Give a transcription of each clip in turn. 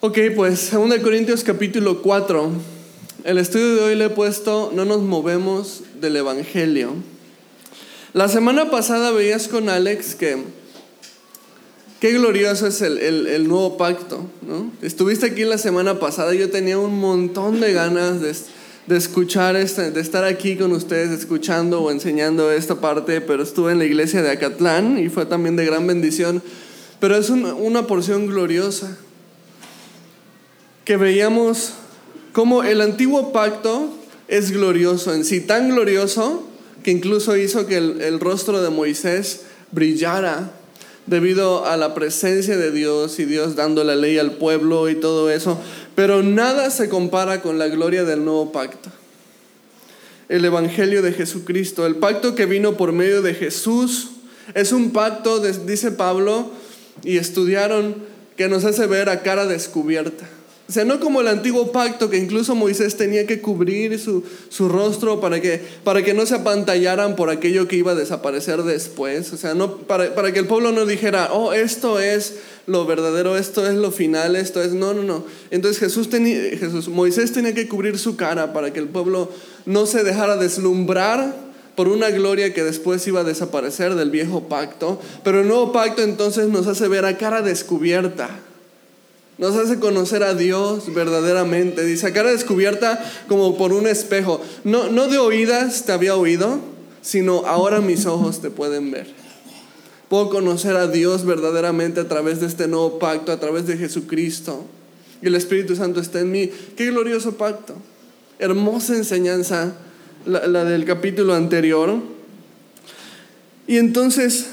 Ok, pues 2 Corintios capítulo 4. El estudio de hoy le he puesto No nos movemos del Evangelio. La semana pasada veías con Alex que qué glorioso es el, nuevo pacto. ¿no? Estuviste aquí la semana pasada, yo tenía un montón de ganas de, de escuchar, este, de estar aquí con ustedes escuchando o enseñando esta parte, pero estuve en la iglesia de Acatlán y fue también de gran bendición. Pero es una porción gloriosa que veíamos cómo el antiguo pacto es glorioso en sí, tan glorioso que incluso hizo que el, rostro de Moisés brillara debido a la presencia de Dios y Dios dando la ley al pueblo y todo eso. Pero nada se compara con la gloria del nuevo pacto. El Evangelio de Jesucristo, el pacto que vino por medio de Jesús, es un pacto, dice Pablo, y estudiaron, que nos hace ver a cara descubierta. O sea, no como el antiguo pacto que incluso Moisés tenía que cubrir su, rostro para que, para que no se apantallaran por aquello que iba a desaparecer después. O sea, no, para, para que el pueblo no dijera, oh, esto es lo verdadero, esto es lo final, esto es... No, no, no. Entonces Jesús tenía, Jesús, Moisés tenía que cubrir su cara para que el pueblo no se dejara deslumbrar por una gloria que después iba a desaparecer del viejo pacto. Pero el nuevo pacto entonces nos hace ver a cara descubierta nos hace conocer a Dios verdaderamente. Dice, a cara descubierta como por un espejo. No, no de oídas te había oído, sino ahora mis ojos te pueden ver. Puedo conocer a Dios verdaderamente a través de este nuevo pacto, a través de Jesucristo. Y el Espíritu Santo está en mí. Qué glorioso pacto. Hermosa enseñanza la, la del capítulo anterior. Y entonces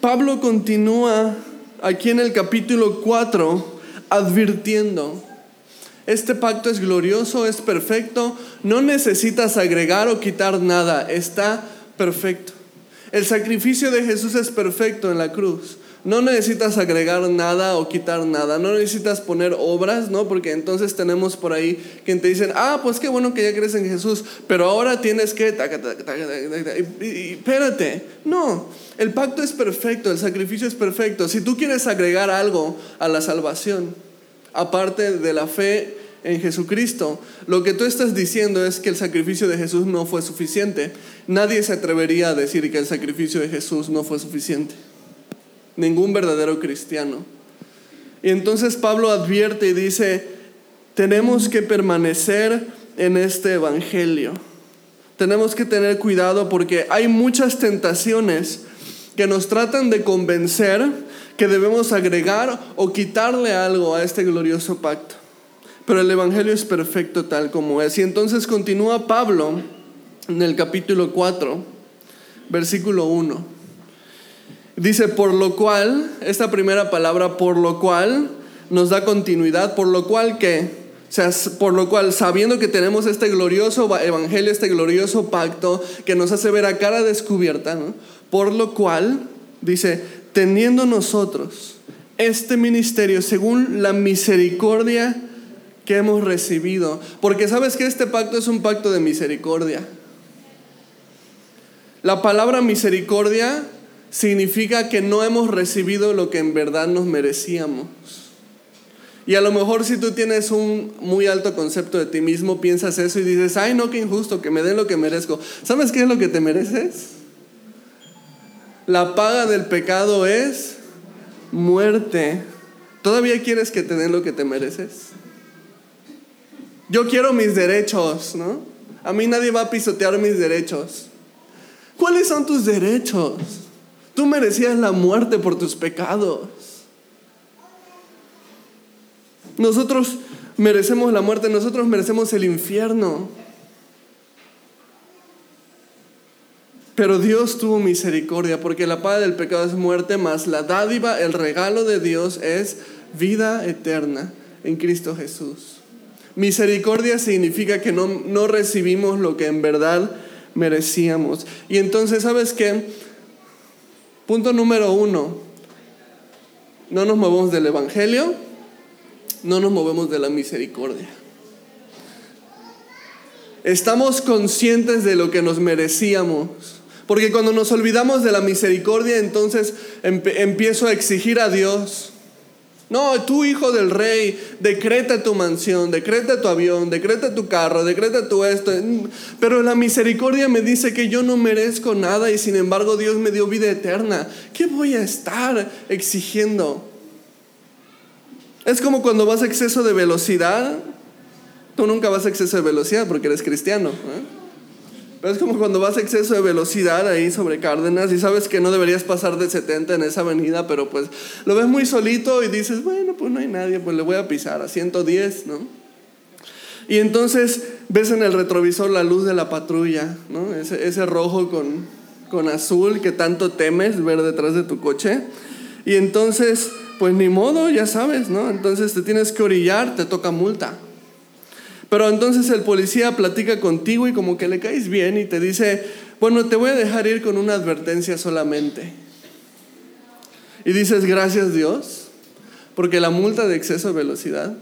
Pablo continúa aquí en el capítulo 4 advirtiendo, este pacto es glorioso, es perfecto, no necesitas agregar o quitar nada, está perfecto. El sacrificio de Jesús es perfecto en la cruz. No necesitas agregar nada o quitar nada, no necesitas poner obras, ¿no? Porque entonces tenemos por ahí quien te dicen, ah, pues qué bueno que ya crees en Jesús, pero ahora tienes que... Y, espérate, no, el pacto es perfecto, el sacrificio es perfecto. Si tú quieres agregar algo a la salvación, aparte de la fe en Jesucristo, lo que tú estás diciendo es que el sacrificio de Jesús no fue suficiente. Nadie se atrevería a decir que el sacrificio de Jesús no fue suficiente ningún verdadero cristiano. Y entonces Pablo advierte y dice, tenemos que permanecer en este Evangelio. Tenemos que tener cuidado porque hay muchas tentaciones que nos tratan de convencer que debemos agregar o quitarle algo a este glorioso pacto. Pero el Evangelio es perfecto tal como es. Y entonces continúa Pablo en el capítulo 4, versículo 1. Dice, por lo cual, esta primera palabra, por lo cual, nos da continuidad, por lo cual que, o sea, por lo cual, sabiendo que tenemos este glorioso evangelio, este glorioso pacto que nos hace ver a cara descubierta, por lo cual, dice, teniendo nosotros este ministerio según la misericordia que hemos recibido, porque sabes que este pacto es un pacto de misericordia. La palabra misericordia significa que no hemos recibido lo que en verdad nos merecíamos. Y a lo mejor si tú tienes un muy alto concepto de ti mismo, piensas eso y dices, ay no, qué injusto, que me den lo que merezco. ¿Sabes qué es lo que te mereces? La paga del pecado es muerte. ¿Todavía quieres que te den lo que te mereces? Yo quiero mis derechos, ¿no? A mí nadie va a pisotear mis derechos. ¿Cuáles son tus derechos? Tú merecías la muerte por tus pecados. Nosotros merecemos la muerte, nosotros merecemos el infierno. Pero Dios tuvo misericordia porque la paga del pecado es muerte, más la dádiva, el regalo de Dios es vida eterna en Cristo Jesús. Misericordia significa que no, no recibimos lo que en verdad merecíamos. Y entonces, ¿sabes qué? Punto número uno, no nos movemos del Evangelio, no nos movemos de la misericordia. Estamos conscientes de lo que nos merecíamos. Porque cuando nos olvidamos de la misericordia, entonces empiezo a exigir a Dios. No, tú hijo del rey, decreta tu mansión, decreta tu avión, decreta tu carro, decreta tu esto. Pero la misericordia me dice que yo no merezco nada y sin embargo Dios me dio vida eterna. ¿Qué voy a estar exigiendo? Es como cuando vas a exceso de velocidad. Tú nunca vas a exceso de velocidad porque eres cristiano. ¿eh? Es como cuando vas exceso de velocidad ahí sobre Cárdenas y sabes que no deberías pasar de 70 en esa avenida, pero pues lo ves muy solito y dices, bueno, pues no hay nadie, pues le voy a pisar a 110, ¿no? Y entonces ves en el retrovisor la luz de la patrulla, ¿no? Ese, ese rojo con, con azul que tanto temes ver detrás de tu coche. Y entonces, pues ni modo, ya sabes, ¿no? Entonces te tienes que orillar, te toca multa. Pero entonces el policía platica contigo y como que le caes bien y te dice, bueno, te voy a dejar ir con una advertencia solamente. Y dices, gracias Dios, porque la multa de exceso de velocidad.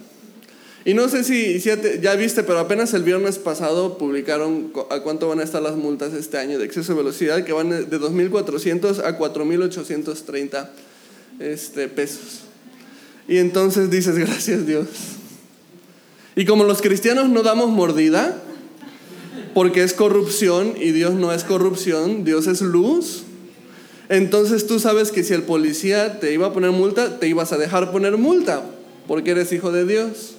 Y no sé si, ya viste, pero apenas el viernes pasado publicaron a cuánto van a estar las multas este año de exceso de velocidad, que van de 2.400 a 4.830 este, pesos. Y entonces dices, gracias Dios. Y como los cristianos no damos mordida, porque es corrupción y Dios no es corrupción, Dios es luz, entonces tú sabes que si el policía te iba a poner multa, te ibas a dejar poner multa, porque eres hijo de Dios.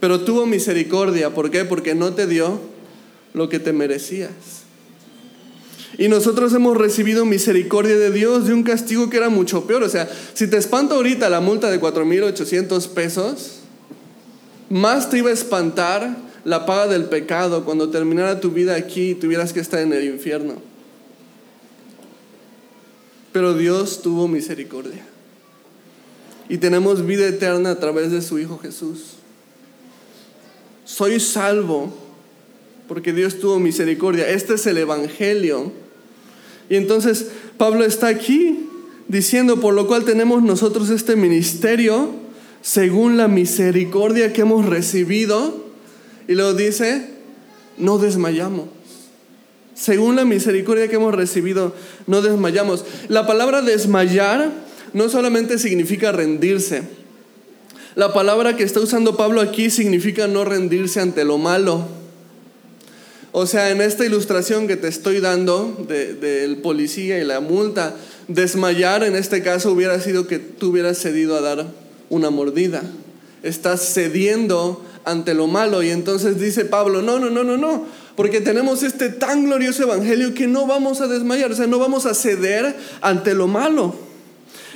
Pero tuvo misericordia, ¿por qué? Porque no te dio lo que te merecías. Y nosotros hemos recibido misericordia de Dios de un castigo que era mucho peor. O sea, si te espanta ahorita la multa de 4.800 pesos, más te iba a espantar la paga del pecado cuando terminara tu vida aquí y tuvieras que estar en el infierno. Pero Dios tuvo misericordia. Y tenemos vida eterna a través de su Hijo Jesús. Soy salvo porque Dios tuvo misericordia. Este es el Evangelio. Y entonces Pablo está aquí diciendo, por lo cual tenemos nosotros este ministerio según la misericordia que hemos recibido, y lo dice, no desmayamos. Según la misericordia que hemos recibido, no desmayamos. La palabra desmayar no solamente significa rendirse. La palabra que está usando Pablo aquí significa no rendirse ante lo malo. O sea, en esta ilustración que te estoy dando del policía y la multa, desmayar en este caso hubiera sido que tú hubieras cedido a dar una mordida. Estás cediendo ante lo malo. Y entonces dice Pablo, no, no, no, no, no. Porque tenemos este tan glorioso evangelio que no vamos a desmayar, o sea, no vamos a ceder ante lo malo.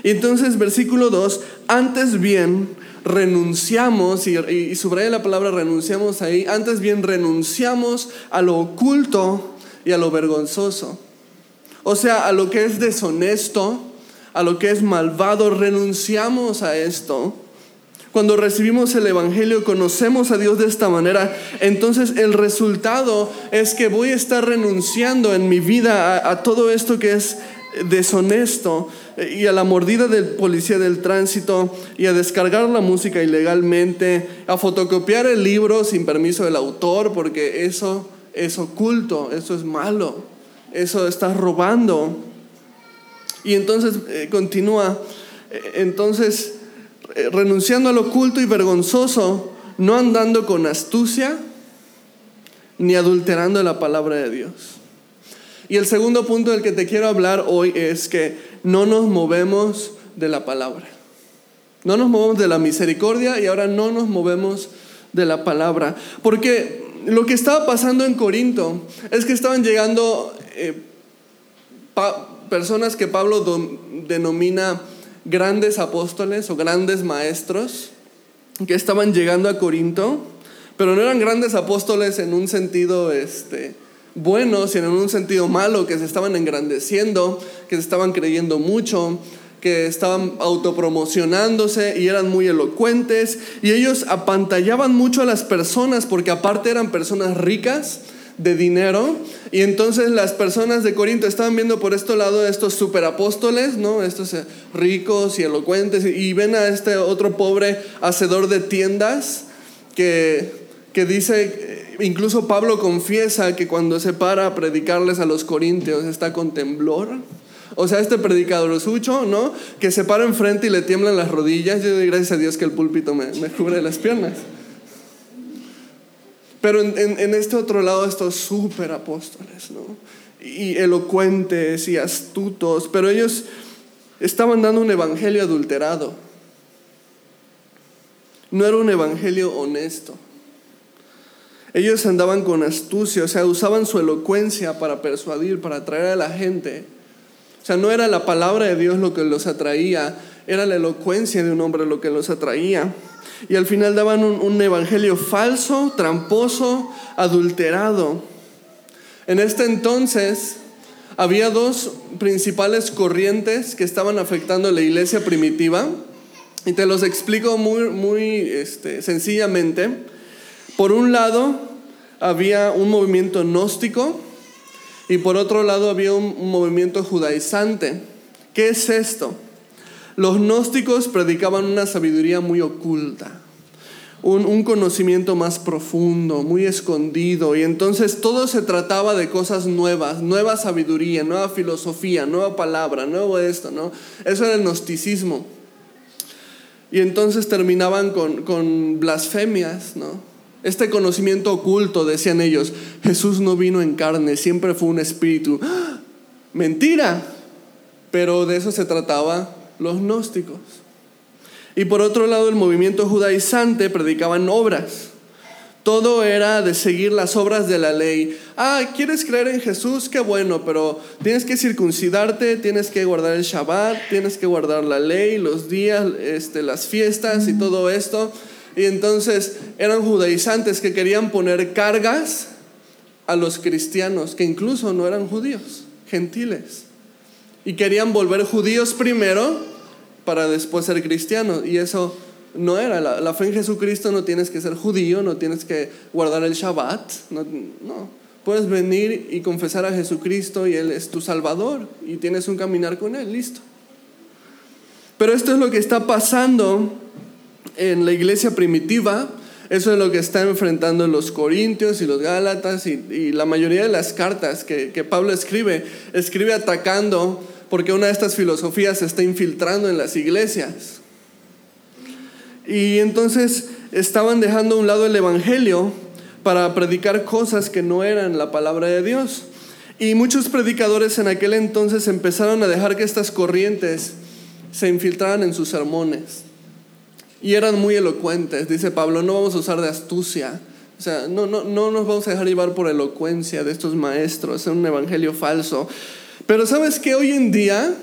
Y entonces versículo 2, antes bien renunciamos, y, y subraya la palabra renunciamos ahí, antes bien renunciamos a lo oculto y a lo vergonzoso. O sea, a lo que es deshonesto, a lo que es malvado, renunciamos a esto. Cuando recibimos el Evangelio, conocemos a Dios de esta manera, entonces el resultado es que voy a estar renunciando en mi vida a, todo esto que es deshonesto y a la mordida del policía del tránsito y a descargar la música ilegalmente, a fotocopiar el libro sin permiso del autor, porque eso es oculto, eso es malo, eso está robando. Y entonces eh, continúa, eh, entonces eh, renunciando al oculto y vergonzoso, no andando con astucia ni adulterando la palabra de Dios. Y el segundo punto del que te quiero hablar hoy es que no nos movemos de la palabra. No nos movemos de la misericordia y ahora no nos movemos de la palabra. Porque lo que estaba pasando en Corinto es que estaban llegando personas que Pablo denomina grandes apóstoles o grandes maestros que estaban llegando a Corinto, pero no eran grandes apóstoles en un sentido este, bueno, sino en un sentido malo, que se estaban engrandeciendo, que se estaban creyendo mucho, que estaban autopromocionándose y eran muy elocuentes. Y ellos apantallaban mucho a las personas porque aparte eran personas ricas de dinero. Y entonces las personas de Corinto estaban viendo por este lado estos superapóstoles, ¿no? Estos eh, ricos y elocuentes, y ven a este otro pobre hacedor de tiendas que, que dice, eh, incluso Pablo confiesa que cuando se para a predicarles a los corintios está con temblor. O sea, este predicador sucho, ¿no? Que se para enfrente y le tiemblan las rodillas. Yo doy gracias a Dios que el púlpito me, me cubre las piernas. Pero en, este otro lado, estos súper apóstoles, ¿no? Y elocuentes y astutos, pero ellos estaban dando un evangelio adulterado. No era un evangelio honesto. Ellos andaban con astucia, o sea, usaban su elocuencia para persuadir, para atraer a la gente. O sea, no era la palabra de Dios lo que los atraía, era la elocuencia de un hombre lo que los atraía. Y al final daban un, un evangelio falso, tramposo, adulterado. En este entonces había dos principales corrientes que estaban afectando a la iglesia primitiva. Y te los explico muy, muy este, sencillamente. Por un lado, había un movimiento gnóstico y por otro lado había un, movimiento judaizante. ¿Qué es esto? Los gnósticos predicaban una sabiduría muy oculta, un, conocimiento más profundo, muy escondido, y entonces todo se trataba de cosas nuevas, nueva sabiduría, nueva filosofía, nueva palabra, nuevo esto, ¿no? Eso era el gnosticismo. Y entonces terminaban con, con blasfemias, ¿no? Este conocimiento oculto, decían ellos, Jesús no vino en carne, siempre fue un espíritu. ¡Ah! Mentira, pero de eso se trataba los gnósticos. Y por otro lado, el movimiento judaizante predicaban obras. Todo era de seguir las obras de la ley. Ah, ¿quieres creer en Jesús? Qué bueno, pero tienes que circuncidarte, tienes que guardar el Shabbat, tienes que guardar la ley, los días, este, las fiestas y todo esto. Y entonces eran judaizantes que querían poner cargas a los cristianos, que incluso no eran judíos, gentiles. Y querían volver judíos primero para después ser cristianos. Y eso no era. La, fe en Jesucristo no tienes que ser judío, no tienes que guardar el Shabbat. No, Puedes venir y confesar a Jesucristo y Él es tu Salvador y tienes un caminar con Él, listo. Pero esto es lo que está pasando en la iglesia primitiva. Eso es lo que están enfrentando los corintios y los gálatas y, la mayoría de las cartas que, que Pablo escribe, escribe atacando porque una de estas filosofías se está infiltrando en las iglesias. Y entonces estaban dejando a un lado el Evangelio para predicar cosas que no eran la palabra de Dios. Y muchos predicadores en aquel entonces empezaron a dejar que estas corrientes se infiltraran en sus sermones. Y eran muy elocuentes, dice Pablo, no vamos a usar de astucia. O sea, no, no, no nos vamos a dejar llevar por elocuencia de estos maestros, es un evangelio falso. Pero sabes que hoy en día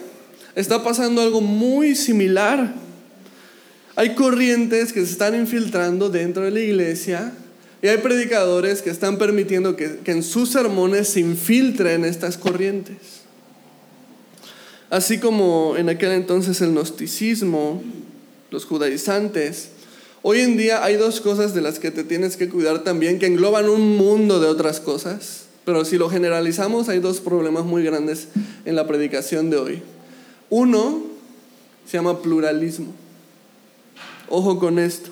está pasando algo muy similar. Hay corrientes que se están infiltrando dentro de la iglesia y hay predicadores que están permitiendo que, en sus sermones se infiltren estas corrientes. Así como en aquel entonces el gnosticismo, los judaizantes, hoy en día hay dos cosas de las que te tienes que cuidar también, que engloban un mundo de otras cosas, pero si lo generalizamos hay dos problemas muy grandes en la predicación de hoy. Uno se llama pluralismo. Ojo con esto.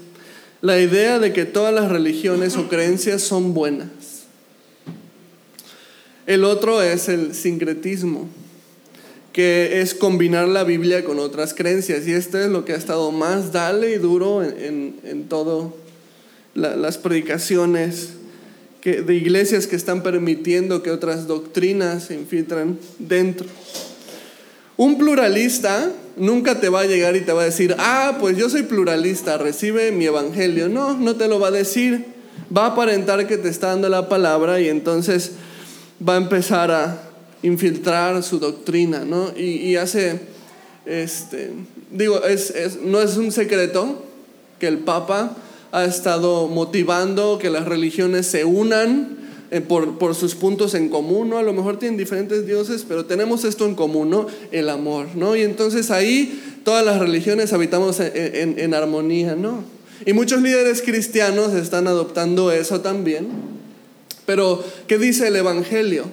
La idea de que todas las religiones o creencias son buenas. El otro es el sincretismo, que es combinar la Biblia con otras creencias. Y este es lo que ha estado más dale y duro en, en, todas las predicaciones que, de iglesias que están permitiendo que otras doctrinas se infiltren dentro. Un pluralista nunca te va a llegar y te va a decir, ah, pues yo soy pluralista, recibe mi evangelio. No, no te lo va a decir. Va a aparentar que te está dando la palabra y entonces va a empezar a infiltrar su doctrina, ¿no? Y, hace, este, digo, es, no es un secreto que el Papa ha estado motivando que las religiones se unan eh, por, por, sus puntos en común, ¿no? A lo mejor tienen diferentes dioses, pero tenemos esto en común, ¿no? El amor, ¿no? Y entonces ahí todas las religiones habitamos en, en, en armonía, ¿no? Y muchos líderes cristianos están adoptando eso también. Pero, ¿qué dice el Evangelio?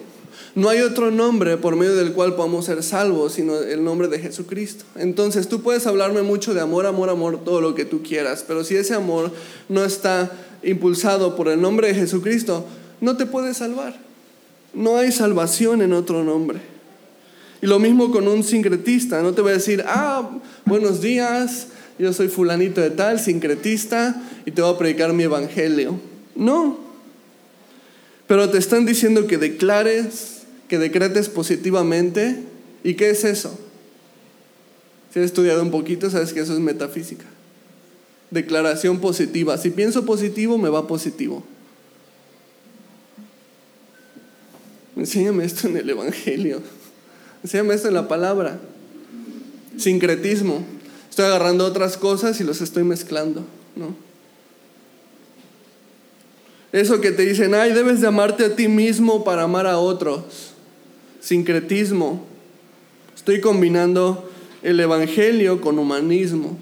No hay otro nombre por medio del cual podamos ser salvos, sino el nombre de Jesucristo. Entonces tú puedes hablarme mucho de amor, amor, amor, todo lo que tú quieras, pero si ese amor no está impulsado por el nombre de Jesucristo, no te puedes salvar. No hay salvación en otro nombre. Y lo mismo con un sincretista. No te voy a decir, ah, buenos días, yo soy fulanito de tal, sincretista, y te voy a predicar mi evangelio. No. Pero te están diciendo que declares, que decretes positivamente. ¿Y qué es eso? Si has estudiado un poquito, sabes que eso es metafísica. Declaración positiva. Si pienso positivo, me va positivo. Enséñame esto en el Evangelio. Enséñame esto en la palabra. Sincretismo. Estoy agarrando otras cosas y los estoy mezclando, ¿no? Eso que te dicen, ay, debes de amarte a ti mismo para amar a otros. Sincretismo. Estoy combinando el Evangelio con humanismo.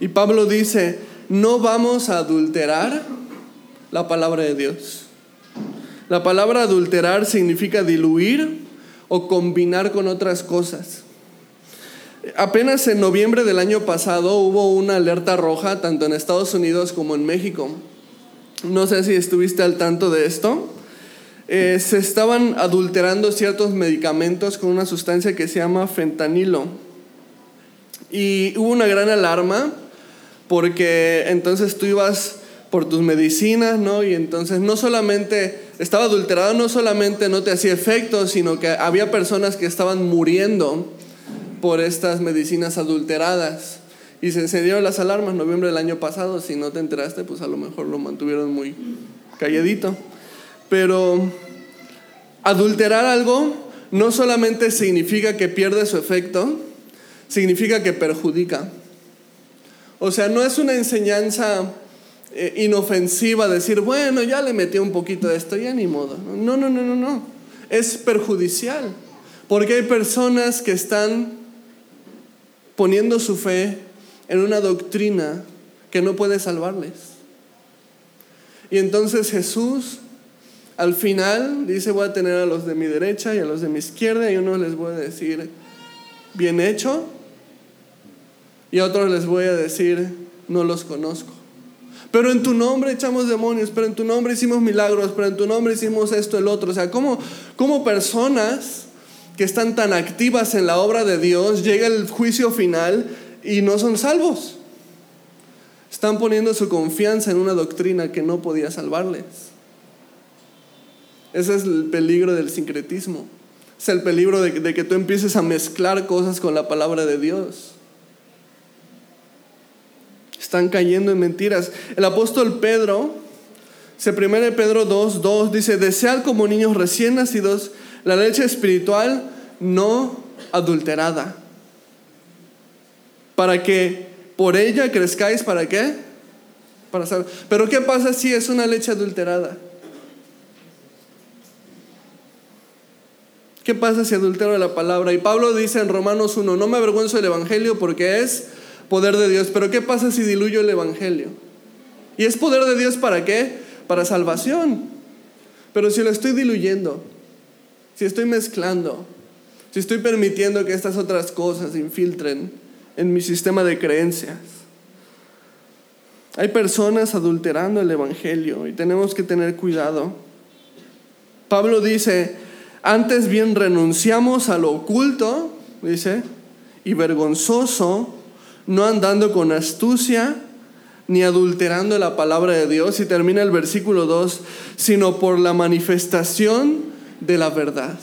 Y Pablo dice, no vamos a adulterar la palabra de Dios. La palabra adulterar significa diluir o combinar con otras cosas. Apenas en noviembre del año pasado hubo una alerta roja tanto en Estados Unidos como en México. No sé si estuviste al tanto de esto. Eh, se estaban adulterando ciertos medicamentos con una sustancia que se llama fentanilo. Y hubo una gran alarma porque entonces tú ibas por tus medicinas, ¿no? Y entonces no solamente estaba adulterado, no solamente no te hacía efecto, sino que había personas que estaban muriendo por estas medicinas adulteradas. Y se encendieron las alarmas en noviembre del año pasado. Si no te enteraste, pues a lo mejor lo mantuvieron muy calladito. Pero adulterar algo no solamente significa que pierde su efecto, significa que perjudica. O sea, no es una enseñanza eh, inofensiva decir, bueno, ya le metí un poquito de esto, ya ni modo. No, no, no, no, no. Es perjudicial. Porque hay personas que están poniendo su fe en una doctrina que no puede salvarles. Y entonces Jesús al final dice, voy a tener a los de mi derecha y a los de mi izquierda y uno les voy a decir, bien hecho, y a otros les voy a decir, no los conozco. Pero en tu nombre echamos demonios, pero en tu nombre hicimos milagros, pero en tu nombre hicimos esto, el otro. O sea, como personas que están tan activas en la obra de Dios, llega el juicio final y no son salvos. Están poniendo su confianza en una doctrina que no podía salvarles. Ese es el peligro del sincretismo. Es el peligro de, que tú empieces a mezclar cosas con la palabra de Dios. Están cayendo en mentiras. El apóstol Pedro, se 1 Pedro 2, 2 dice, desead como niños recién nacidos la leche espiritual no adulterada, para que por ella crezcáis, ¿para qué? Para saber. Pero ¿qué pasa si es una leche adulterada? ¿Qué pasa si adultero la palabra? Y Pablo dice en Romanos 1, no me avergüenzo del Evangelio porque es poder de Dios. Pero ¿qué pasa si diluyo el Evangelio? ¿Y es poder de Dios para qué? Para salvación. Pero si lo estoy diluyendo, si estoy mezclando, si estoy permitiendo que estas otras cosas infiltren en mi sistema de creencias. Hay personas adulterando el Evangelio y tenemos que tener cuidado. Pablo dice, antes bien renunciamos a lo oculto, dice, y vergonzoso no andando con astucia ni adulterando la palabra de Dios. Y termina el versículo 2, sino por la manifestación de la verdad,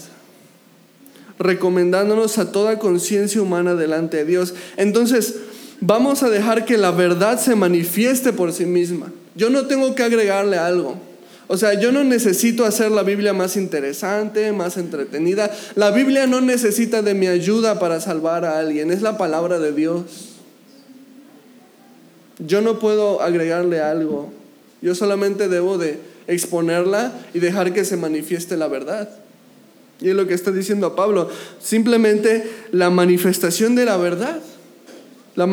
recomendándonos a toda conciencia humana delante de Dios. Entonces, vamos a dejar que la verdad se manifieste por sí misma. Yo no tengo que agregarle algo. O sea, yo no necesito hacer la Biblia más interesante, más entretenida. La Biblia no necesita de mi ayuda para salvar a alguien. Es la palabra de Dios. Yo no puedo agregarle algo. Yo solamente debo de exponerla y dejar que se manifieste la verdad. Y es lo que está diciendo a Pablo. Simplemente la manifestación de la verdad. La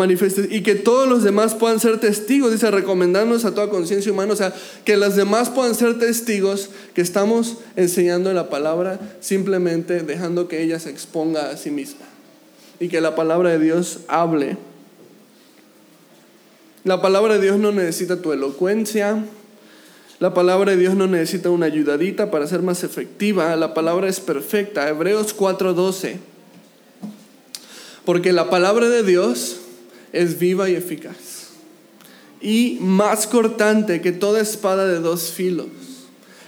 y que todos los demás puedan ser testigos, dice, recomendándonos a toda conciencia humana, o sea, que los demás puedan ser testigos que estamos enseñando la palabra, simplemente dejando que ella se exponga a sí misma y que la palabra de Dios hable la palabra de Dios no necesita tu elocuencia, La palabra de Dios no necesita una ayudadita para ser más efectiva. La palabra es perfecta. Hebreos 4:12. Porque la palabra de Dios es viva y eficaz. Y más cortante que toda espada de dos filos.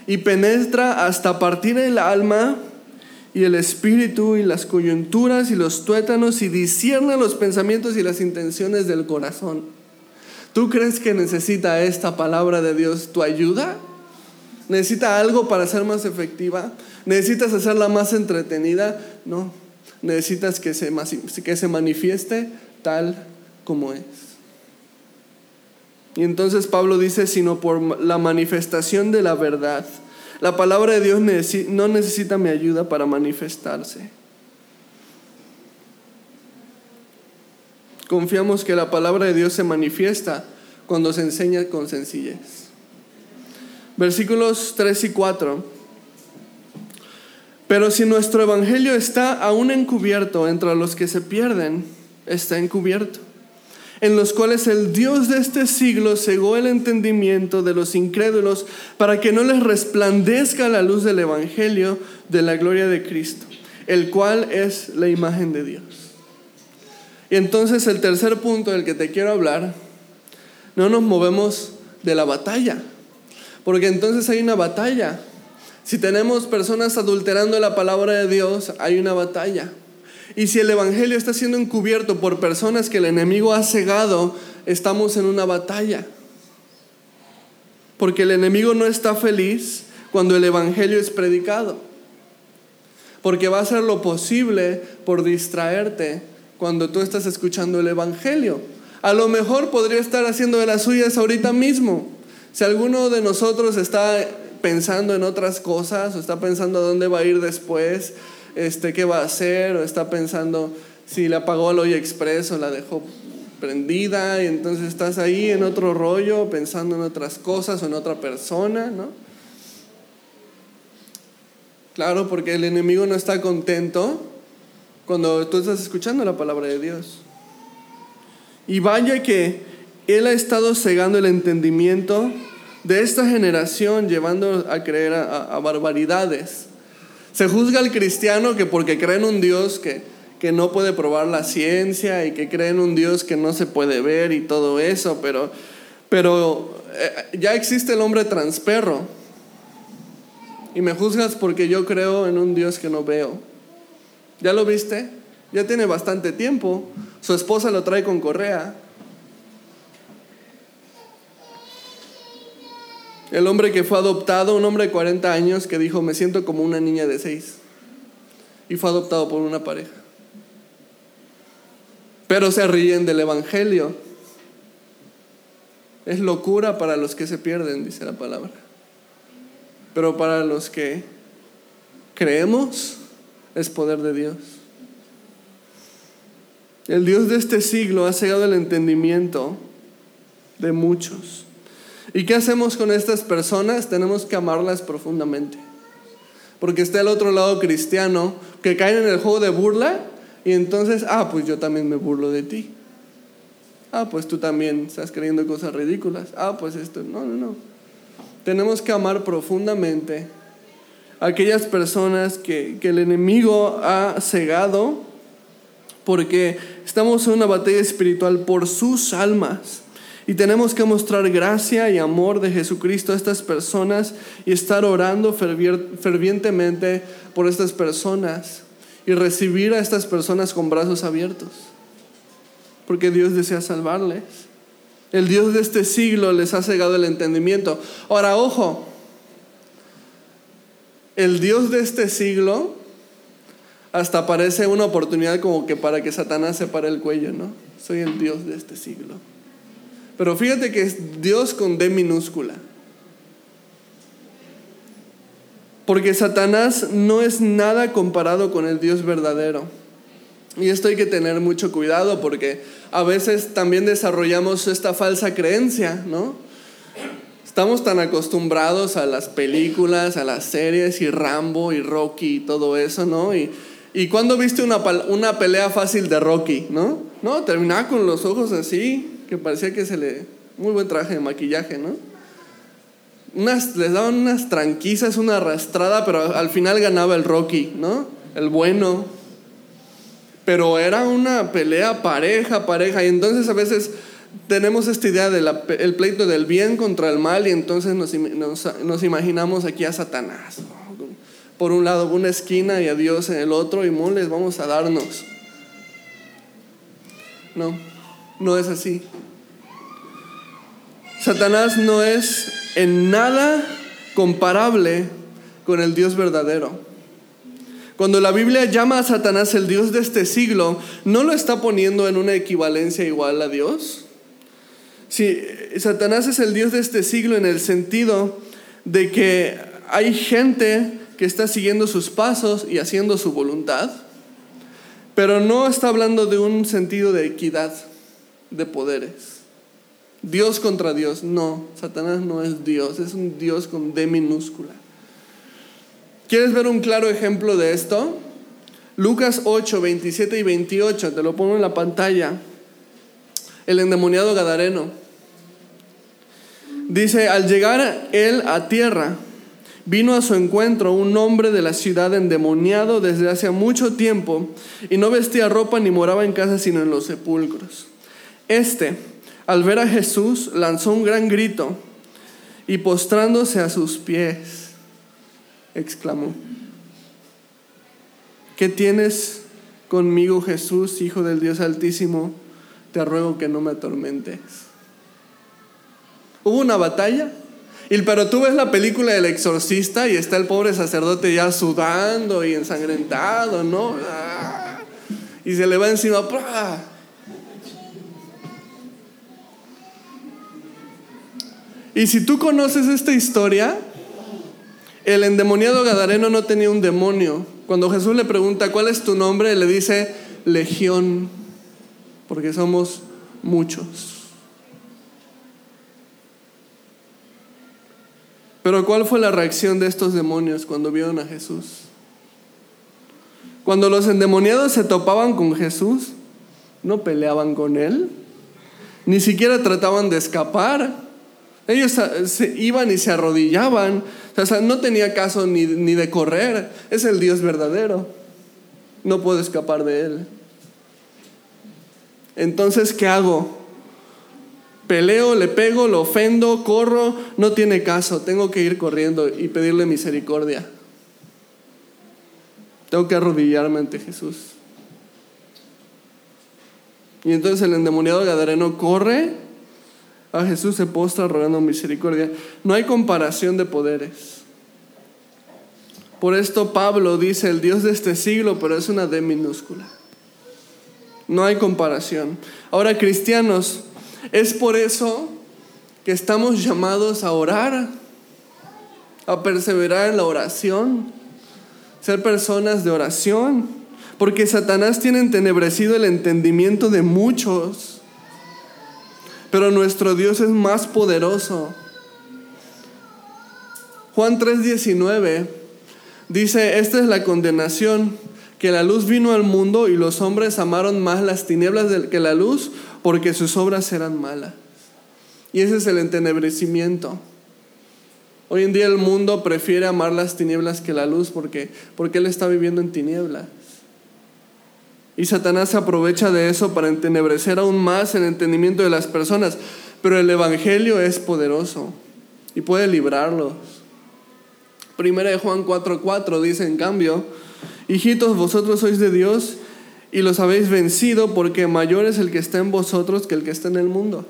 Y penetra hasta partir el alma y el espíritu y las coyunturas y los tuétanos y discierne los pensamientos y las intenciones del corazón. ¿Tú crees que necesita esta palabra de Dios tu ayuda? ¿Necesita algo para ser más efectiva? ¿Necesitas hacerla más entretenida? No, necesitas que se, que se manifieste tal como es. Y entonces Pablo dice, sino por la manifestación de la verdad la palabra de Dios no necesita mi ayuda para manifestarse. Confiamos que la palabra de Dios se manifiesta cuando se enseña con sencillez. Versículos 3 y 4. Pero si nuestro evangelio está aún encubierto entre los que se pierden, está encubierto en los cuales el Dios de este siglo cegó el entendimiento de los incrédulos para que no les resplandezca la luz del Evangelio de la gloria de Cristo, el cual es la imagen de Dios. Y entonces el tercer punto del que te quiero hablar, no nos movemos de la batalla, porque entonces hay una batalla. Si tenemos personas adulterando la palabra de Dios, hay una batalla. Y si el Evangelio está siendo encubierto por personas que el enemigo ha cegado, estamos en una batalla. Porque el enemigo no está feliz cuando el Evangelio es predicado. Porque va a hacer lo posible por distraerte cuando tú estás escuchando el Evangelio. A lo mejor podría estar haciendo de las suyas ahorita mismo. Si alguno de nosotros está pensando en otras cosas o está pensando a dónde va a ir después, este, qué va a hacer, o está pensando si le apagó el hoy expreso, la dejó prendida, y entonces estás ahí en otro rollo, pensando en otras cosas o en otra persona, ¿no? Claro, porque el enemigo no está contento cuando tú estás escuchando la palabra de Dios. Y vaya que Él ha estado cegando el entendimiento de esta generación, llevando a creer a barbaridades. Se juzga al cristiano que porque cree en un Dios que, que no puede probar la ciencia y que cree en un Dios que no se puede ver y todo eso, pero, pero eh, ya existe el hombre transperro. Y me juzgas porque yo creo en un Dios que no veo. ¿Ya lo viste? Ya tiene bastante tiempo. Su esposa lo trae con correa. El hombre que fue adoptado, un hombre de 40 años que dijo, me siento como una niña de 6. Y fue adoptado por una pareja. Pero se ríen del Evangelio. Es locura para los que se pierden, dice la palabra. Pero para los que creemos, es poder de Dios. El Dios de este siglo ha cegado el entendimiento de muchos. ¿Y qué hacemos con estas personas? Tenemos que amarlas profundamente. Porque está el otro lado cristiano que caen en el juego de burla y entonces, ah, pues yo también me burlo de ti. Ah, pues tú también estás creyendo cosas ridículas. Ah, pues esto, no, no, no. Tenemos que amar profundamente a aquellas personas que, que el enemigo ha cegado porque estamos en una batalla espiritual por sus almas. Y tenemos que mostrar gracia y amor de Jesucristo a estas personas y estar orando fervientemente por estas personas y recibir a estas personas con brazos abiertos. Porque Dios desea salvarles. El Dios de este siglo les ha cegado el entendimiento. Ahora, ojo, el Dios de este siglo hasta parece una oportunidad como que para que Satanás se pare el cuello, ¿no? Soy el Dios de este siglo. Pero fíjate que es Dios con D minúscula. Porque Satanás no es nada comparado con el Dios verdadero. Y esto hay que tener mucho cuidado porque a veces también desarrollamos esta falsa creencia, ¿no? Estamos tan acostumbrados a las películas, a las series y Rambo y Rocky y todo eso, ¿no? Y, y cuando viste una, una pelea fácil de Rocky, ¿no? No, terminaba con los ojos así, que parecía que se le... Muy buen traje de maquillaje, ¿no? unas, les daban unas tranquisas, una arrastrada, pero al final ganaba el Rocky, ¿no? El bueno. Pero era una pelea pareja, pareja. Y entonces a veces tenemos esta idea del pleito del bien contra el mal y entonces nos, nos, imaginamos aquí a Satanás. Por un lado una esquina y a Dios en el otro y les vamos a darnos. No, no es así. Satanás no es en nada comparable con el Dios verdadero. Cuando la Biblia llama a Satanás el Dios de este siglo, no lo está poniendo en una equivalencia igual a Dios. Si Satanás es el Dios de este siglo en el sentido de que hay gente que está siguiendo sus pasos y haciendo su voluntad, pero no está hablando de un sentido de equidad de poderes. Dios contra Dios, no, Satanás no es Dios, es un Dios con D minúscula. ¿Quieres ver un claro ejemplo de esto? Lucas 8, 27 y 28, te lo pongo en la pantalla. El endemoniado Gadareno. Dice, al llegar él a tierra, vino a su encuentro un hombre de la ciudad endemoniado desde hace mucho tiempo y no vestía ropa ni moraba en casa sino en los sepulcros. Este, al ver a Jesús, lanzó un gran grito y postrándose a sus pies, exclamó, ¿qué tienes conmigo Jesús, Hijo del Dios Altísimo? Te ruego que no me atormentes. Hubo una batalla, pero tú ves la película del exorcista y está el pobre sacerdote ya sudando y ensangrentado, ¿no? Y se le va encima. Y si tú conoces esta historia, el endemoniado Gadareno no tenía un demonio. Cuando Jesús le pregunta, ¿cuál es tu nombre? Le dice, Legión, porque somos muchos. Pero ¿cuál fue la reacción de estos demonios cuando vieron a Jesús? Cuando los endemoniados se topaban con Jesús, no peleaban con él, ni siquiera trataban de escapar. Ellos se iban y se arrodillaban. O sea, no tenía caso ni, ni de correr. Es el Dios verdadero. No puedo escapar de él. Entonces, ¿qué hago? peleo, le pego, lo ofendo, corro, no tiene caso, tengo que ir corriendo y pedirle misericordia. Tengo que arrodillarme ante Jesús. Y entonces el endemoniado gadareno corre a Jesús, se postra rogando misericordia. No hay comparación de poderes. Por esto Pablo dice el Dios de este siglo, pero es una D minúscula. No hay comparación. Ahora, cristianos, es por eso que estamos llamados a orar, a perseverar en la oración, ser personas de oración, porque Satanás tiene entenebrecido el entendimiento de muchos, pero nuestro Dios es más poderoso. Juan 3:19 dice, esta es la condenación, que la luz vino al mundo y los hombres amaron más las tinieblas que la luz porque sus obras eran malas. Y ese es el entenebrecimiento. Hoy en día el mundo prefiere amar las tinieblas que la luz porque, porque él está viviendo en tinieblas. Y Satanás se aprovecha de eso para entenebrecer aún más el entendimiento de las personas. Pero el Evangelio es poderoso y puede librarlos. Primera de Juan 4:4 dice en cambio, hijitos, vosotros sois de Dios y los habéis vencido porque mayor es el que está en vosotros que el que está en el mundo.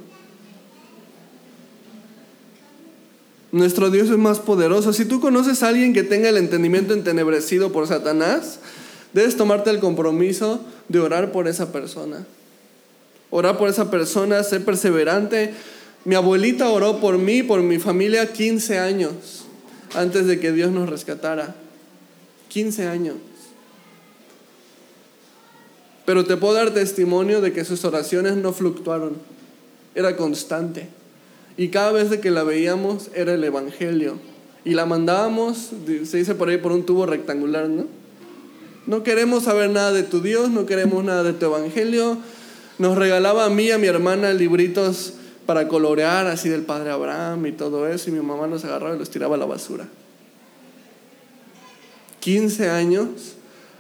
Nuestro Dios es más poderoso. Si tú conoces a alguien que tenga el entendimiento entenebrecido por Satanás, debes tomarte el compromiso de orar por esa persona. Orar por esa persona, ser perseverante. Mi abuelita oró por mí, por mi familia, 15 años antes de que Dios nos rescatara. 15 años. Pero te puedo dar testimonio de que sus oraciones no fluctuaron, era constante. Y cada vez que la veíamos era el Evangelio. Y la mandábamos, se dice por ahí, por un tubo rectangular, ¿no? No queremos saber nada de tu Dios, no queremos nada de tu Evangelio. Nos regalaba a mí y a mi hermana libritos para colorear así del padre Abraham y todo eso, y mi mamá los agarraba y los tiraba a la basura. 15 años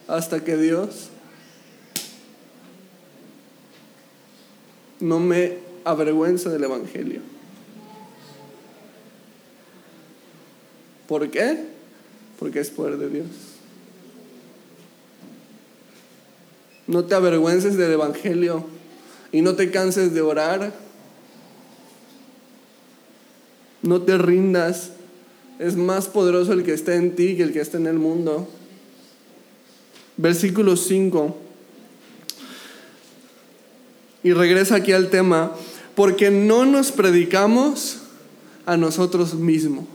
hasta que Dios no me avergüenza del Evangelio. ¿Por qué? Porque es poder de Dios. No te avergüences del Evangelio y no te canses de orar. No te rindas. Es más poderoso el que está en ti que el que está en el mundo. Versículo 5. Y regresa aquí al tema, porque no nos predicamos a nosotros mismos.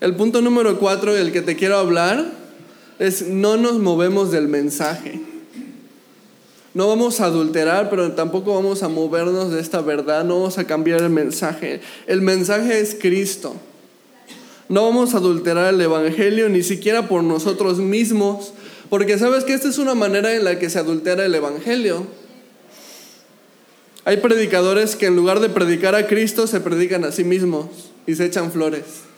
El punto número 4 del que te quiero hablar es no nos movemos del mensaje. No vamos a adulterar, pero tampoco vamos a movernos de esta verdad, no vamos a cambiar el mensaje. El mensaje es Cristo. No vamos a adulterar el Evangelio ni siquiera por nosotros mismos, porque sabes que esta es una manera en la que se adultera el Evangelio. Hay predicadores que en lugar de predicar a Cristo se predican a sí mismos y se echan flores.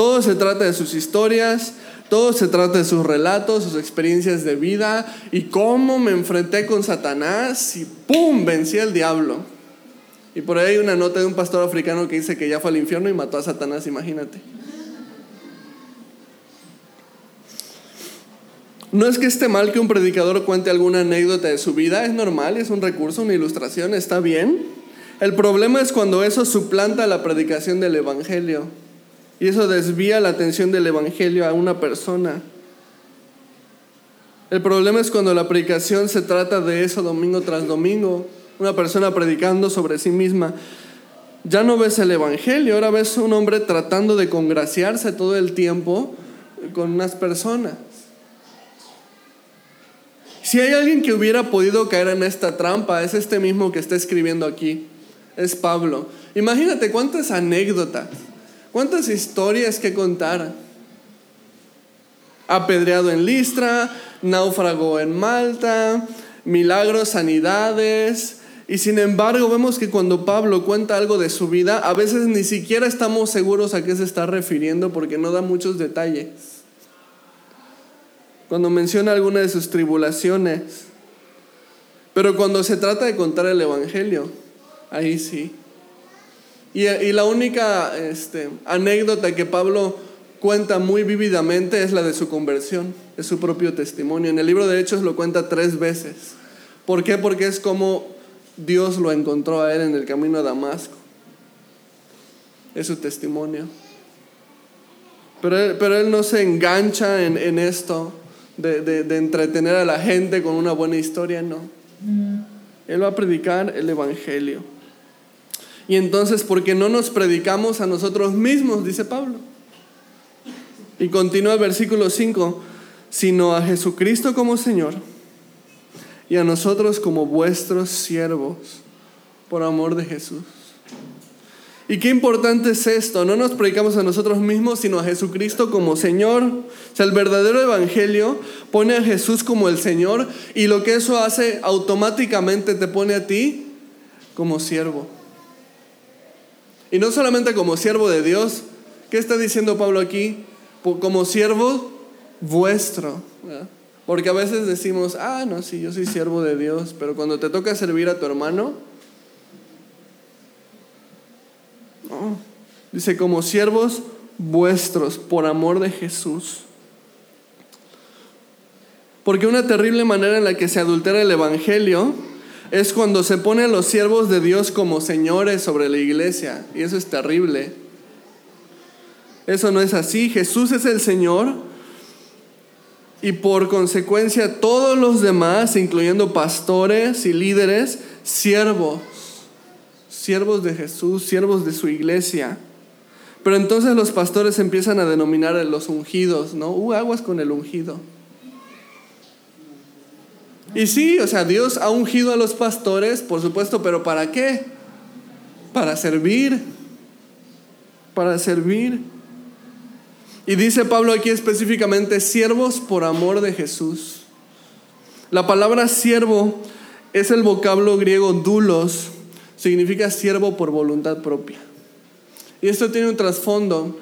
Todo se trata de sus historias, todo se trata de sus relatos, sus experiencias de vida y cómo me enfrenté con Satanás y ¡pum! vencí al diablo. Y por ahí hay una nota de un pastor africano que dice que ya fue al infierno y mató a Satanás, imagínate. No es que esté mal que un predicador cuente alguna anécdota de su vida, es normal, es un recurso, una ilustración, está bien. El problema es cuando eso suplanta la predicación del Evangelio. Y eso desvía la atención del Evangelio a una persona. El problema es cuando la predicación se trata de eso domingo tras domingo. Una persona predicando sobre sí misma. Ya no ves el Evangelio, ahora ves un hombre tratando de congraciarse todo el tiempo con unas personas. Si hay alguien que hubiera podido caer en esta trampa, es este mismo que está escribiendo aquí. Es Pablo. Imagínate cuántas anécdotas ¿Cuántas historias que contar? Apedreado en Listra, náufrago en Malta, milagros, sanidades. Y sin embargo vemos que cuando Pablo cuenta algo de su vida, a veces ni siquiera estamos seguros a qué se está refiriendo porque no da muchos detalles. Cuando menciona alguna de sus tribulaciones. Pero cuando se trata de contar el Evangelio, ahí sí. Y, la única este, anécdota que Pablo cuenta muy vívidamente es la de su conversión, es su propio testimonio. En el libro de Hechos lo cuenta tres veces. ¿Por qué? Porque es como Dios lo encontró a él en el camino a Damasco. Es su testimonio. Pero él, pero él no se engancha en, esto de, de, entretener a la gente con una buena historia, no. Mm. Él va a predicar el Evangelio. Y entonces, ¿por qué no nos predicamos a nosotros mismos? Dice Pablo. Y continúa el versículo 5, sino a Jesucristo como Señor y a nosotros como vuestros siervos, por amor de Jesús. Y qué importante es esto, no nos predicamos a nosotros mismos, sino a Jesucristo como Señor. O sea, el verdadero evangelio pone a Jesús como el Señor y lo que eso hace automáticamente te pone a ti como siervo. Y no solamente como siervo de Dios, ¿qué está diciendo Pablo aquí? Como siervo vuestro. Porque a veces decimos, ah, no, sí, yo soy siervo de Dios, pero cuando te toca servir a tu hermano, no. Dice, como siervos vuestros, por amor de Jesús. Porque una terrible manera en la que se adultera el Evangelio es cuando se pone a los siervos de Dios como señores sobre la iglesia. Y eso es terrible. Eso no es así. Jesús es el Señor. Y por consecuencia todos los demás, incluyendo pastores y líderes, siervos. Siervos de Jesús, siervos de su iglesia. Pero entonces los pastores empiezan a denominar a los ungidos, ¿no? Uh, aguas con el ungido. Y sí, o sea, Dios ha ungido a los pastores, por supuesto, pero ¿para qué? Para servir. Para servir. Y dice Pablo aquí específicamente, siervos por amor de Jesús. La palabra siervo es el vocablo griego dulos, significa siervo por voluntad propia. Y esto tiene un trasfondo,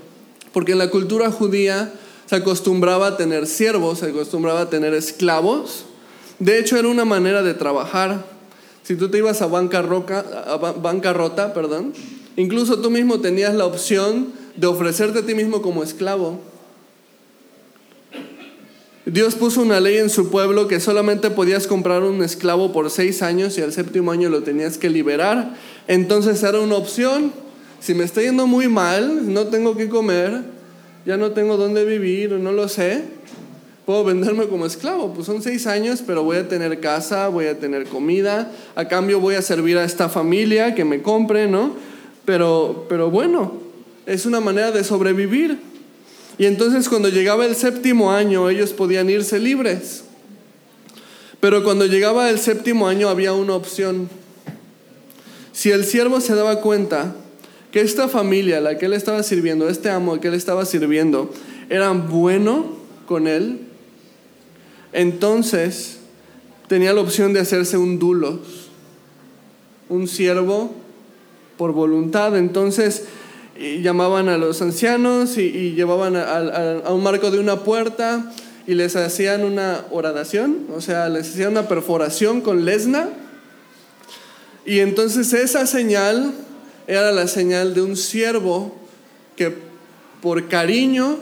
porque en la cultura judía se acostumbraba a tener siervos, se acostumbraba a tener esclavos. De hecho, era una manera de trabajar. Si tú te ibas a bancarrota, perdón, incluso tú mismo tenías la opción de ofrecerte a ti mismo como esclavo. Dios puso una ley en su pueblo que solamente podías comprar un esclavo por seis años y al séptimo año lo tenías que liberar. Entonces era una opción. Si me está yendo muy mal, no tengo que comer, ya no tengo dónde vivir, no lo sé, puedo venderme como esclavo. Pues son seis años, pero voy a tener casa, voy a tener comida, a cambio voy a servir a esta familia que me compre, ¿no? Pero, pero bueno, es una manera de sobrevivir. Y entonces cuando llegaba el séptimo año ellos podían irse libres. Pero cuando llegaba el séptimo año había una opción. Si el siervo se daba cuenta que esta familia a la que él estaba sirviendo, este amo al que él estaba sirviendo, era bueno con él, entonces tenía la opción de hacerse un dulos, un siervo por voluntad. Entonces llamaban a los ancianos y, llevaban a, un marco de una puerta y les hacían una horadación, o sea, les hacían una perforación con lesna. Y entonces esa señal era la señal de un siervo que por cariño,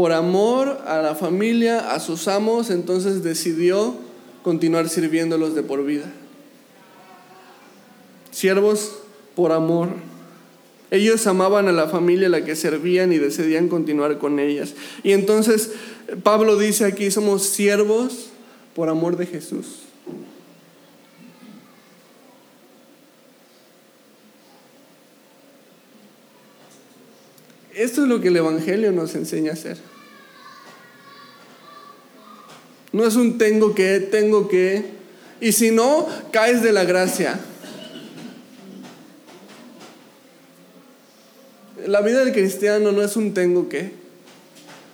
por amor a la familia, a sus amos, entonces decidió continuar sirviéndolos de por vida. Siervos por amor. Ellos amaban a la familia a la que servían y decidían continuar con ellas. Y entonces Pablo dice aquí, somos siervos por amor de Jesús. Esto es lo que el Evangelio nos enseña a hacer. No es un tengo que, tengo que, y si no, caes de la gracia. la vida del cristiano no es un tengo que.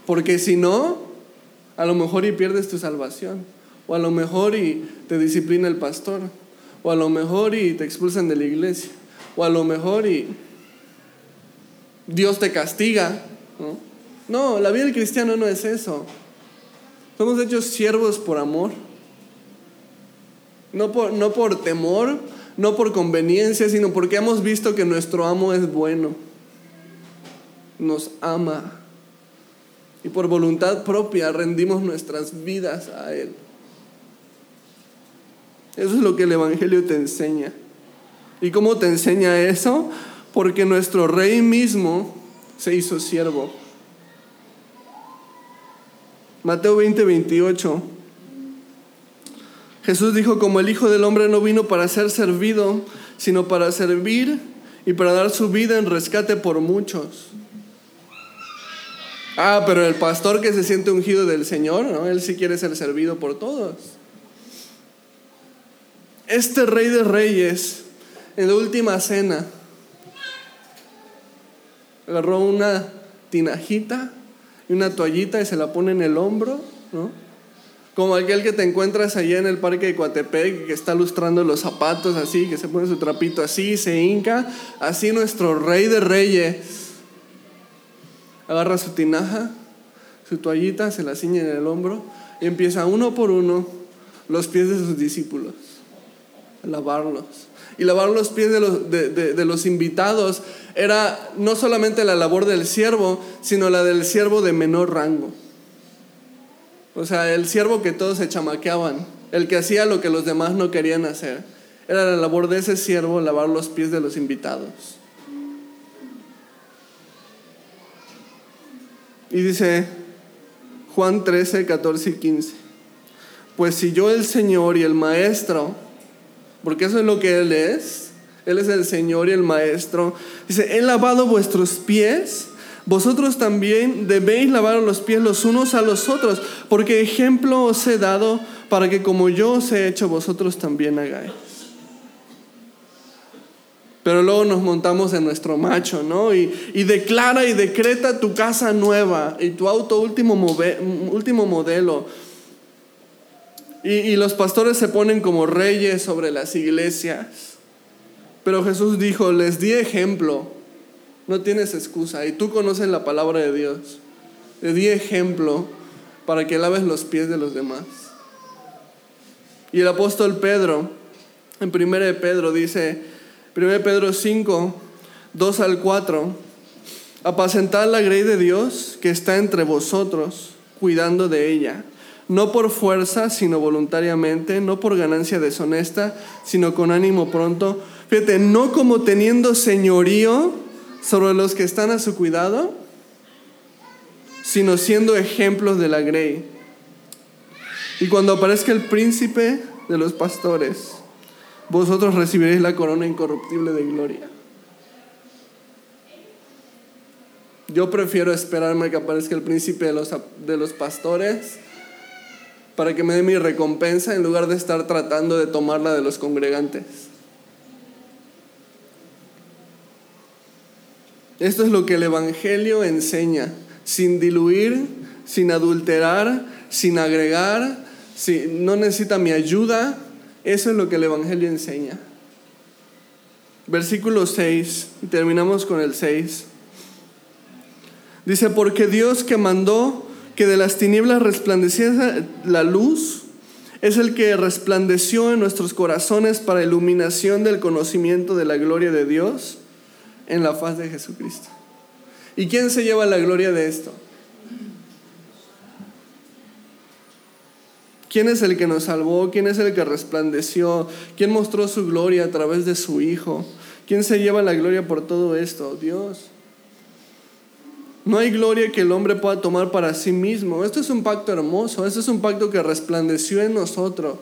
Porque si no, a lo mejor y pierdes tu salvación. O a lo mejor y te disciplina el pastor. O a lo mejor y te expulsan de la iglesia. O a lo mejor y Dios te castiga. No, no la vida del cristiano no es eso. Somos hechos siervos por amor. No por, no por temor, no por conveniencia, sino porque hemos visto que nuestro amo es bueno nos ama y por voluntad propia rendimos nuestras vidas a Él. Eso es lo que el Evangelio te enseña. ¿Y cómo te enseña eso? Porque nuestro Rey mismo se hizo siervo. Mateo 20, 28. Jesús dijo, como el Hijo del Hombre no vino para ser servido, sino para servir y para dar su vida en rescate por muchos. Ah, pero el pastor que se siente ungido del Señor, ¿no? Él sí quiere ser servido por todos. Este rey de reyes, en la última cena, agarró una tinajita y una toallita y se la pone en el hombro, ¿no? Como aquel que te encuentras allá en el parque de Coatepec, que está lustrando los zapatos así, que se pone su trapito así, se hinca. Así nuestro rey de reyes agarra su tinaja, su toallita, se la ciñe en el hombro y empieza uno por uno los pies de sus discípulos, a lavarlos. Y lavar los pies de los, de, los invitados era no solamente la labor del siervo, sino la del siervo de menor rango. O sea, el siervo que todos se chamaqueaban, el que hacía lo que los demás no querían hacer. Era la labor de ese siervo lavar los pies de los invitados. Y dice Juan 13, 14 y 15. Pues si yo el Señor y el Maestro, porque eso es lo que Él es, Él es el Señor y el Maestro, dice, he lavado vuestros pies, vosotros también debéis lavar los pies los unos a los otros, porque ejemplo os he dado para que como yo os he hecho, vosotros también hagáis. Pero luego nos montamos en nuestro macho, ¿no? Y, declara y decreta tu casa nueva y tu auto último modelo. Y, los pastores se ponen como reyes sobre las iglesias. Pero Jesús dijo, les di ejemplo, no tienes excusa. Y tú conoces la palabra de Dios. Les di ejemplo para que laves los pies de los demás. Y el apóstol Pedro, en 1 de Pedro, dice, 1 Pedro 5, 2 al 4, apacentad la grey de Dios que está entre vosotros, cuidando de ella, no por fuerza, sino voluntariamente, no por ganancia deshonesta, sino con ánimo pronto. Fíjate, no como teniendo señorío sobre los que están a su cuidado, sino siendo ejemplos de la grey. Y cuando aparezca el príncipe de los pastores, vosotros recibiréis la corona incorruptible de gloria. Yo prefiero esperarme que aparezca el príncipe de los, de los pastores para que me dé mi recompensa en lugar de estar tratando de tomarla de los congregantes. Esto es lo que el Evangelio enseña, sin diluir, sin adulterar, sin agregar, si no necesita mi ayuda. Eso es lo que el Evangelio enseña. Versículo 6, y terminamos con el 6. Dice, porque Dios que mandó que de las tinieblas resplandeciese la luz, es el que resplandeció en nuestros corazones para iluminación del conocimiento de la gloria de Dios en la faz de Jesucristo. ¿Y quién se lleva la gloria de esto? ¿Quién es el que nos salvó? ¿Quién es el que resplandeció? ¿Quién mostró su gloria a través de su Hijo? ¿Quién se lleva la gloria por todo esto? Dios. No hay gloria que el hombre pueda tomar para sí mismo. Esto es un pacto hermoso. Esto es un pacto que resplandeció en nosotros,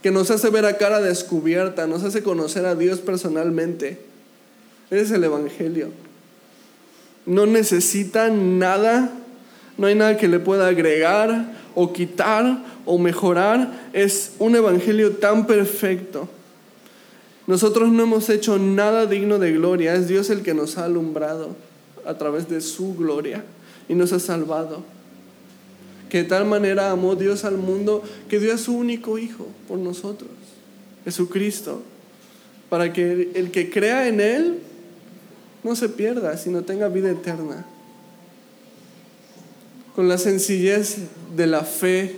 que nos hace ver a cara descubierta, nos hace conocer a Dios personalmente. Es el Evangelio. No necesita nada, no hay nada que le pueda agregar o quitar o mejorar. Es un Evangelio tan perfecto. Nosotros no hemos hecho nada digno de gloria, es Dios el que nos ha alumbrado a través de su gloria y nos ha salvado. Que de tal manera amó Dios al mundo que dio a su único Hijo por nosotros, Jesucristo, para que el que crea en Él no se pierda, sino tenga vida eterna. Con la sencillez de la fe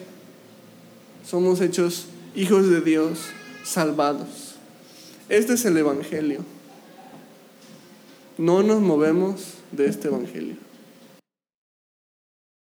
somos hechos hijos de Dios, salvados. Este es el Evangelio. No nos movemos de este Evangelio.